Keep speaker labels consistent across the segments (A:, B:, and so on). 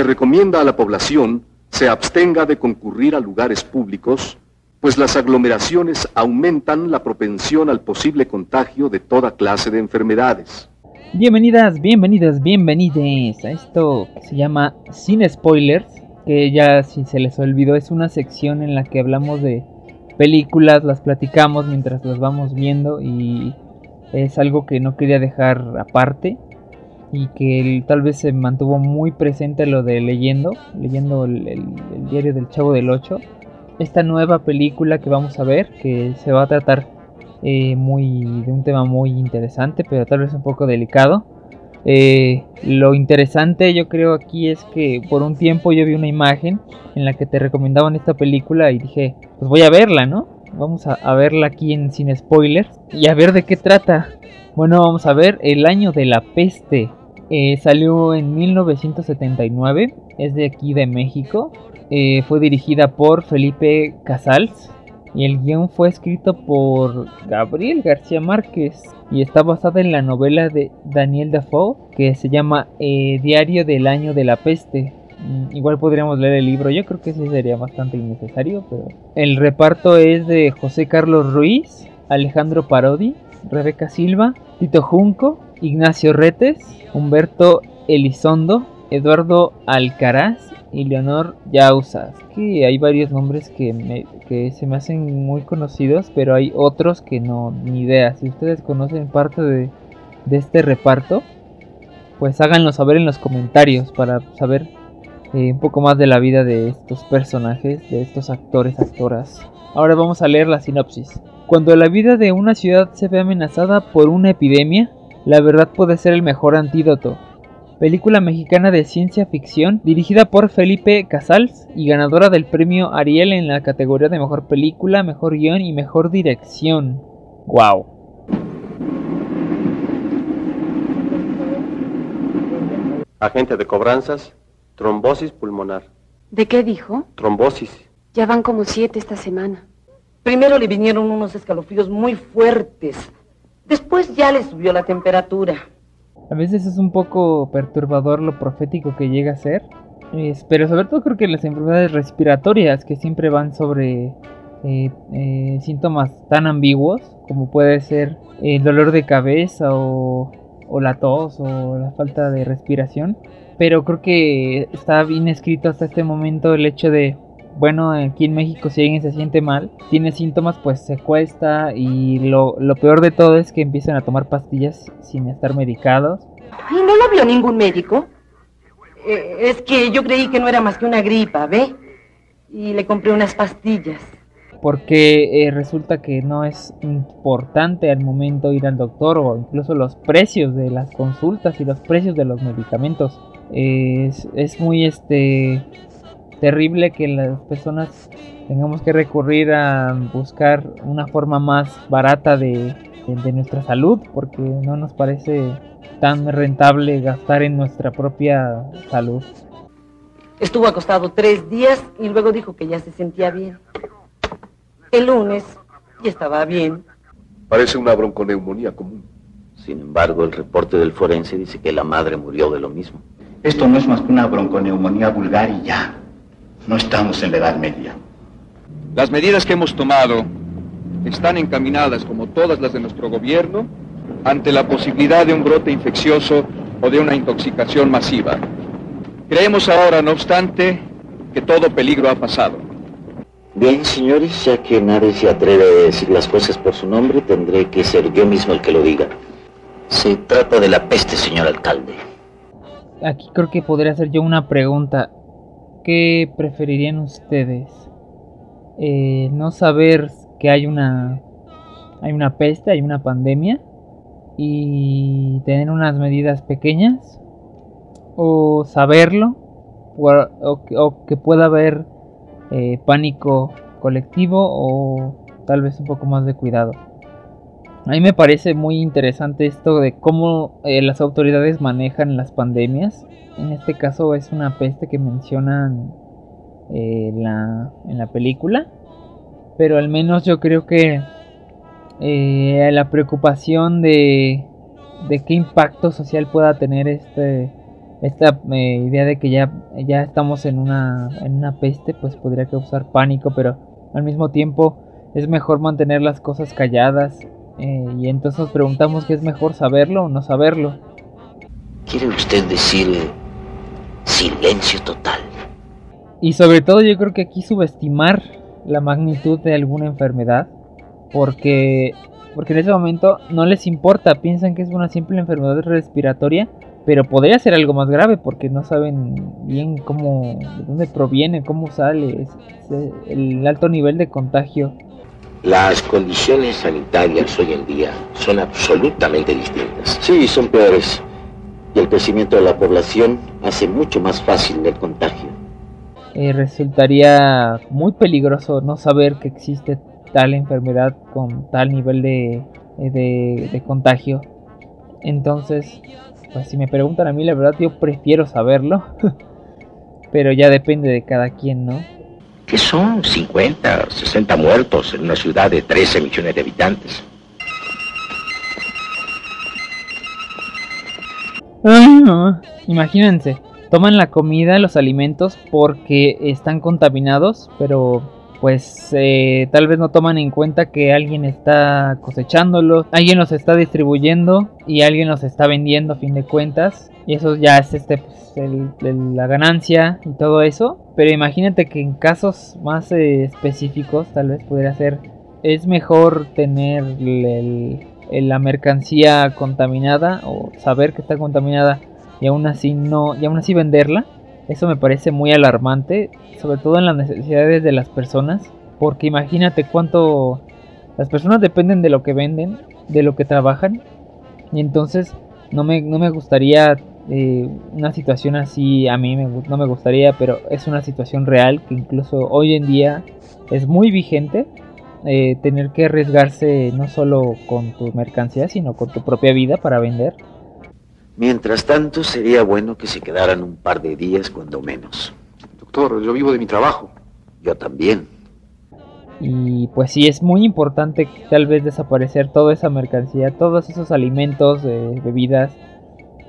A: se recomienda a la población se abstenga de concurrir a lugares públicos, pues las aglomeraciones aumentan la propensión al posible contagio de toda clase de enfermedades.
B: Bienvenidas, bienvenidas, bienvenidas a esto se llama Sin Spoilers, que ya si se les olvidó es una sección en la que hablamos de películas, las platicamos mientras las vamos viendo y es algo que no quería dejar aparte y que tal vez se mantuvo muy presente lo de leyendo, leyendo el, diario del Chavo del 8. Esta nueva película que vamos a ver, que se va a tratar eh, muy de un tema muy interesante, pero tal vez un poco delicado. Eh, lo interesante yo creo aquí es que por un tiempo yo vi una imagen en la que te recomendaban esta película y dije, pues voy a verla, ¿no? Vamos a, a verla aquí en sin spoilers y a ver de qué trata. Bueno, vamos a ver El año de la peste eh, salió en 1979, es de aquí de México. Eh, fue dirigida por Felipe Casals y el guion fue escrito por Gabriel García Márquez y está basada en la novela de Daniel Dafoe que se llama eh, Diario del Año de la Peste. Mm, igual podríamos leer el libro, yo creo que sí sería bastante innecesario, pero el reparto es de José Carlos Ruiz, Alejandro Parodi, Rebeca Silva, Tito Junco, Ignacio Retes, Humberto Elizondo, Eduardo Alcaraz y Leonor Yausas. Que hay varios nombres que, que se me hacen muy conocidos, pero hay otros que no, ni idea. Si ustedes conocen parte de, este reparto, pues háganlo saber en los comentarios para saber eh, un poco más de la vida de estos personajes, de estos actores, actoras. Ahora vamos a leer la sinopsis. Cuando la vida de una ciudad se ve amenazada por una epidemia, la verdad puede ser el mejor antídoto. Película mexicana de ciencia ficción dirigida por Felipe Casals y ganadora del premio Ariel en la categoría de mejor película, mejor guion y mejor dirección. ¡Wow!
C: Agente de cobranzas, trombosis pulmonar.
D: ¿De qué dijo?
C: Trombosis.
D: Ya van como siete esta semana.
E: Primero le vinieron unos escalofríos muy fuertes Después ya le subió la temperatura.
B: A veces es un poco perturbador lo profético que llega a ser. pero sobre todo creo que las enfermedades respiratorias que siempre van sobre eh, eh, síntomas tan ambiguos como puede ser el dolor de cabeza o, o la tos o la falta de respiración. Pero creo que está bien escrito hasta este momento el hecho de bueno, aquí en México si alguien se siente mal, tiene síntomas, pues se cuesta y lo, peor de todo es que empiezan a tomar pastillas sin estar medicados.
E: ¿Y no lo vio ningún médico? Eh, es que yo creí que no era más que una gripa, ¿ve? Y le compré unas pastillas.
B: Porque eh, resulta que no es importante al momento ir al doctor o incluso los precios de las consultas y los precios de los medicamentos. es, es muy este terrible que las personas tengamos que recurrir a buscar una forma más barata de, nuestra salud porque no nos parece tan rentable gastar en nuestra propia salud.
E: Estuvo acostado tres días y luego dijo que ya se sentía bien. El lunes ya estaba bien.
A: Parece una bronconeumonía común.
F: Sin embargo, el reporte del forense dice que la madre murió de lo mismo.
G: Esto no es más que una bronconeumonía vulgar y ya. No estamos en la Edad Media.
H: Las medidas que hemos tomado están encaminadas, como todas las de nuestro gobierno, ante la posibilidad de un brote infeccioso o de una intoxicación masiva. Creemos ahora, no obstante, que todo peligro ha pasado.
F: Bien, señores, ya que nadie se atreve a decir las cosas por su nombre, tendré que ser yo mismo el que lo diga. Se trata de la peste, señor alcalde.
B: Aquí creo que podría hacer yo una pregunta. ¿Qué preferirían ustedes? Eh, no saber que hay una hay una peste, hay una pandemia y tener unas medidas pequeñas o saberlo o, que pueda haber eh, pánico colectivo o tal vez un poco más de cuidado. A mí me parece muy interesante esto de cómo eh, las autoridades manejan las pandemias en este caso es una peste que mencionan eh, en la película. Pero al menos yo creo que eh, la preocupación de, de qué impacto social pueda tener este, esta idea de que ya, ya estamos en una, en una peste, pues podría causar pánico, pero al mismo tiempo es mejor mantener las cosas calladas. Eh, y entonces nos preguntamos qué es mejor saberlo o no saberlo.
F: ¿Quiere usted decir silencio total?
B: Y sobre todo yo creo que aquí subestimar la magnitud de alguna enfermedad, porque porque en ese momento no les importa, piensan que es una simple enfermedad respiratoria, pero podría ser algo más grave porque no saben bien cómo, de dónde proviene, cómo sale, el alto nivel de contagio.
F: Las condiciones sanitarias hoy en día son absolutamente distintas. Sí, son peores. Y el crecimiento de la población hace mucho más fácil el contagio.
B: Eh, resultaría muy peligroso no saber que existe tal enfermedad con tal nivel de, de, contagio. Entonces, pues si me preguntan a mí, la verdad yo prefiero saberlo. Pero ya depende de cada quien, ¿no?
F: ¿Qué son 50 o 60 muertos en una ciudad de 13 millones de habitantes?
B: Imagínense, toman la comida, los alimentos porque están contaminados, pero pues eh, tal vez no toman en cuenta que alguien está cosechándolo, alguien los está distribuyendo y alguien los está vendiendo a fin de cuentas. Y eso ya es este, pues, la ganancia y todo eso. Pero imagínate que en casos más eh, específicos tal vez pudiera ser, es mejor tener la mercancía contaminada o saber que está contaminada y aún así no y aún así venderla eso me parece muy alarmante, sobre todo en las necesidades de las personas, porque imagínate cuánto las personas dependen de lo que venden, de lo que trabajan, y entonces no me, no me gustaría eh, una situación así, a mí no me gustaría, pero es una situación real que incluso hoy en día es muy vigente. Eh, tener que arriesgarse no solo con tu mercancía, sino con tu propia vida para vender.
F: Mientras tanto, sería bueno que se quedaran un par de días, cuando menos.
A: Doctor, yo vivo de mi trabajo.
F: Yo también.
B: Y pues sí, es muy importante tal vez desaparecer toda esa mercancía, todos esos alimentos, eh, bebidas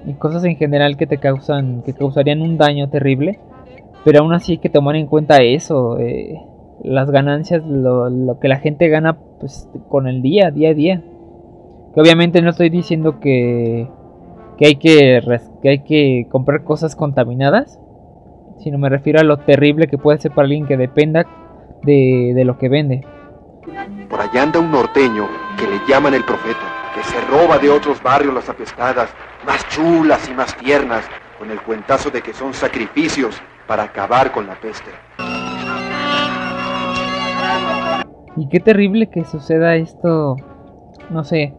B: y cosas en general que te causan, que causarían un daño terrible. Pero aún así hay que tomar en cuenta eso, eh, las ganancias, lo, lo, que la gente gana pues con el día, día a día. Que obviamente no estoy diciendo que que hay que, que hay que comprar cosas contaminadas, sino me refiero a lo terrible que puede ser para alguien que dependa de, de lo que vende.
A: Por allá anda un norteño que le llaman el profeta, que se roba de otros barrios las apestadas, más chulas y más tiernas, con el cuentazo de que son sacrificios para acabar con la peste.
B: Y qué terrible que suceda esto, no sé,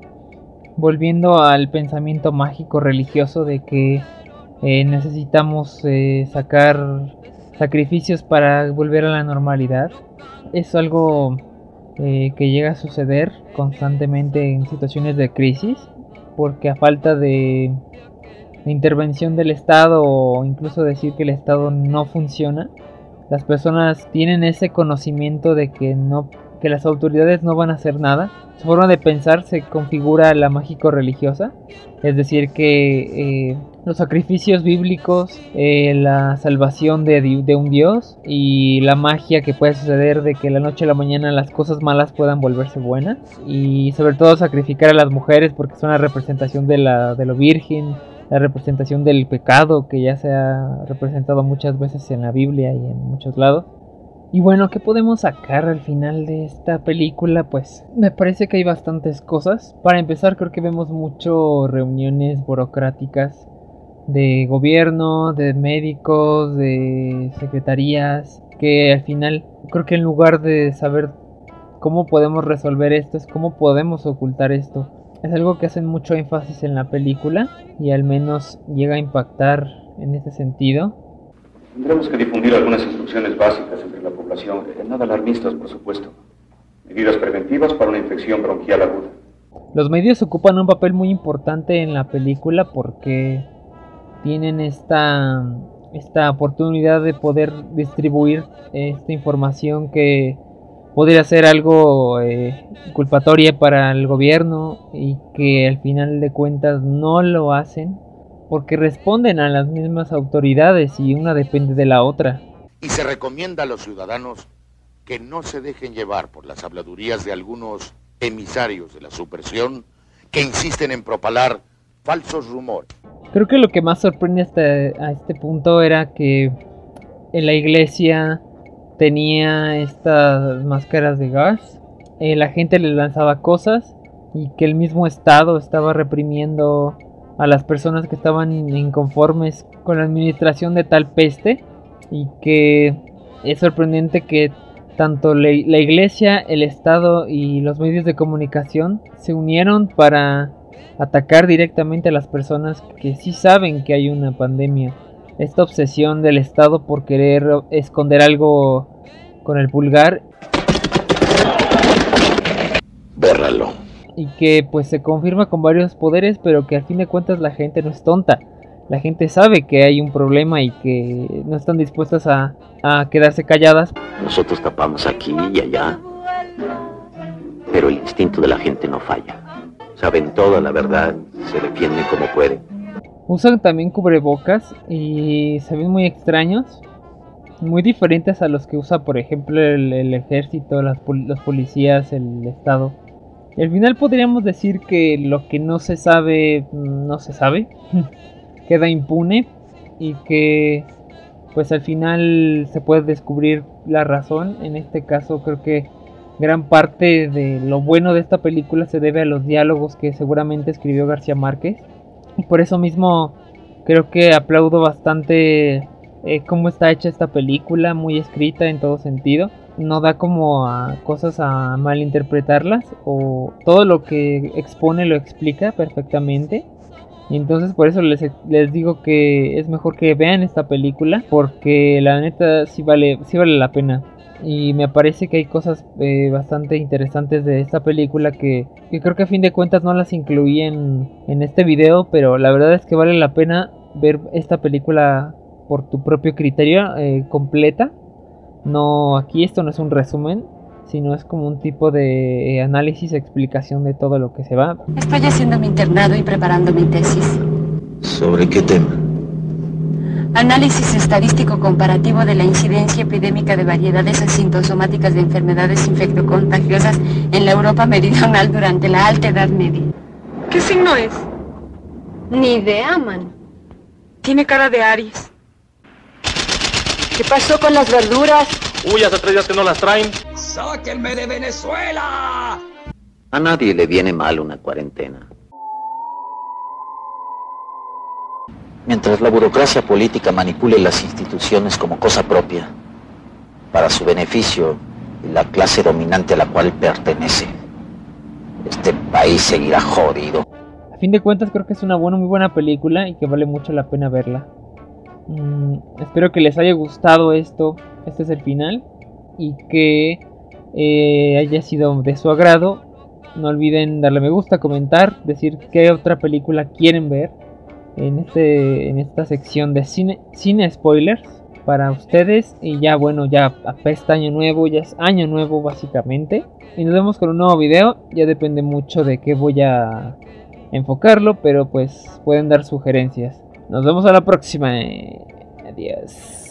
B: volviendo al pensamiento mágico religioso de que eh, necesitamos eh, sacar sacrificios para volver a la normalidad. Es algo eh, que llega a suceder constantemente en situaciones de crisis, porque a falta de, de intervención del Estado o incluso decir que el Estado no funciona, las personas tienen ese conocimiento de que no que las autoridades no van a hacer nada. Forma de pensar se configura la mágico-religiosa, es decir, que eh, los sacrificios bíblicos, eh, la salvación de, de, un dios y la magia que puede suceder de que la noche a la mañana las cosas malas puedan volverse buenas y sobre todo sacrificar a las mujeres porque son la representación de, la, de lo virgen, la representación del pecado que ya se ha representado muchas veces en la Biblia y en muchos lados. Y bueno, ¿qué podemos sacar al final de esta película? Pues me parece que hay bastantes cosas. Para empezar, creo que vemos mucho reuniones burocráticas de gobierno, de médicos, de secretarías, que al final creo que en lugar de saber cómo podemos resolver esto, es cómo podemos ocultar esto. Es algo que hacen mucho énfasis en la película y al menos llega a impactar en ese sentido.
I: Tendremos que difundir algunas instrucciones básicas entre la población, nada alarmistas, por supuesto. Medidas preventivas para una infección bronquial aguda.
B: Los medios ocupan un papel muy importante en la película porque tienen esta, esta oportunidad de poder distribuir esta información que podría ser algo eh, culpatoria para el gobierno y que al final de cuentas no lo hacen porque responden a las mismas autoridades y una depende de la otra.
J: Y se recomienda a los ciudadanos que no se dejen llevar por las habladurías de algunos emisarios de la supresión que insisten en propalar falsos rumores.
B: Creo que lo que más sorprende hasta a este punto era que en la iglesia tenía estas máscaras de gas, eh, la gente le lanzaba cosas y que el mismo Estado estaba reprimiendo a las personas que estaban inconformes con la administración de tal peste y que es sorprendente que tanto la iglesia, el Estado y los medios de comunicación se unieron para atacar directamente a las personas que sí saben que hay una pandemia. Esta obsesión del Estado por querer esconder algo con el pulgar.
F: Bérralo.
B: Y que pues se confirma con varios poderes, pero que al fin de cuentas la gente no es tonta. La gente sabe que hay un problema y que no están dispuestas a, a quedarse calladas.
F: Nosotros tapamos aquí y allá, pero el instinto de la gente no falla saben toda la verdad, se defienden como pueden.
B: Usan también cubrebocas y se ven muy extraños, muy diferentes a los que usa, por ejemplo, el, ejército, las, los policías, el Estado. Al final podríamos decir que lo que no se sabe, no se sabe, queda impune y que pues al final se puede descubrir la razón. En este caso creo que Gran parte de lo bueno de esta película se debe a los diálogos que seguramente escribió García Márquez. Y por eso mismo creo que aplaudo bastante eh, cómo está hecha esta película, muy escrita en todo sentido. No da como a cosas a malinterpretarlas o todo lo que expone lo explica perfectamente. Y entonces por eso les, les, digo que es mejor que vean esta película porque la neta sí vale, sí vale la pena y me parece que hay cosas eh, bastante interesantes de esta película que, creo que a fin de cuentas no las incluí en, este video, pero la verdad es que vale la pena ver esta película por tu propio criterio eh, completa. No, aquí esto no es un resumen, sino es como un tipo de eh, análisis, explicación de todo lo que se va.
D: Estoy haciendo mi internado y preparando mi tesis.
F: ¿Sobre qué tema?
D: Análisis estadístico comparativo de la incidencia epidémica de variedades asintosomáticas de enfermedades infectocontagiosas en la Europa meridional durante la Alta Edad Media.
E: ¿Qué signo es?
D: Ni idea, man.
E: Tiene cara de Aries.
D: ¿Qué pasó con las verduras?
C: Uy, hace tres días que no las traen.
K: ¡Sáquenme de Venezuela!
F: A nadie le viene mal una cuarentena. mientras la burocracia política manipule las instituciones como cosa propia, para su beneficio y la clase dominante a la cual pertenece. Este país seguirá jodido.
B: A fin de cuentas creo que es una buena, muy buena película y que vale mucho la pena verla. Mm, espero que les haya gustado esto. Este es el final. Y que eh, haya sido de su agrado. No olviden darle me gusta, comentar, decir qué otra película quieren ver en, este, en esta sección de cine, cine spoilers para ustedes. Y ya, bueno, ya apesta año nuevo, ya es año nuevo básicamente. Y nos vemos con un nuevo video. Ya depende mucho de qué voy a enfocarlo, pero pues pueden dar sugerencias. Nos vemos a la próxima. Adiós.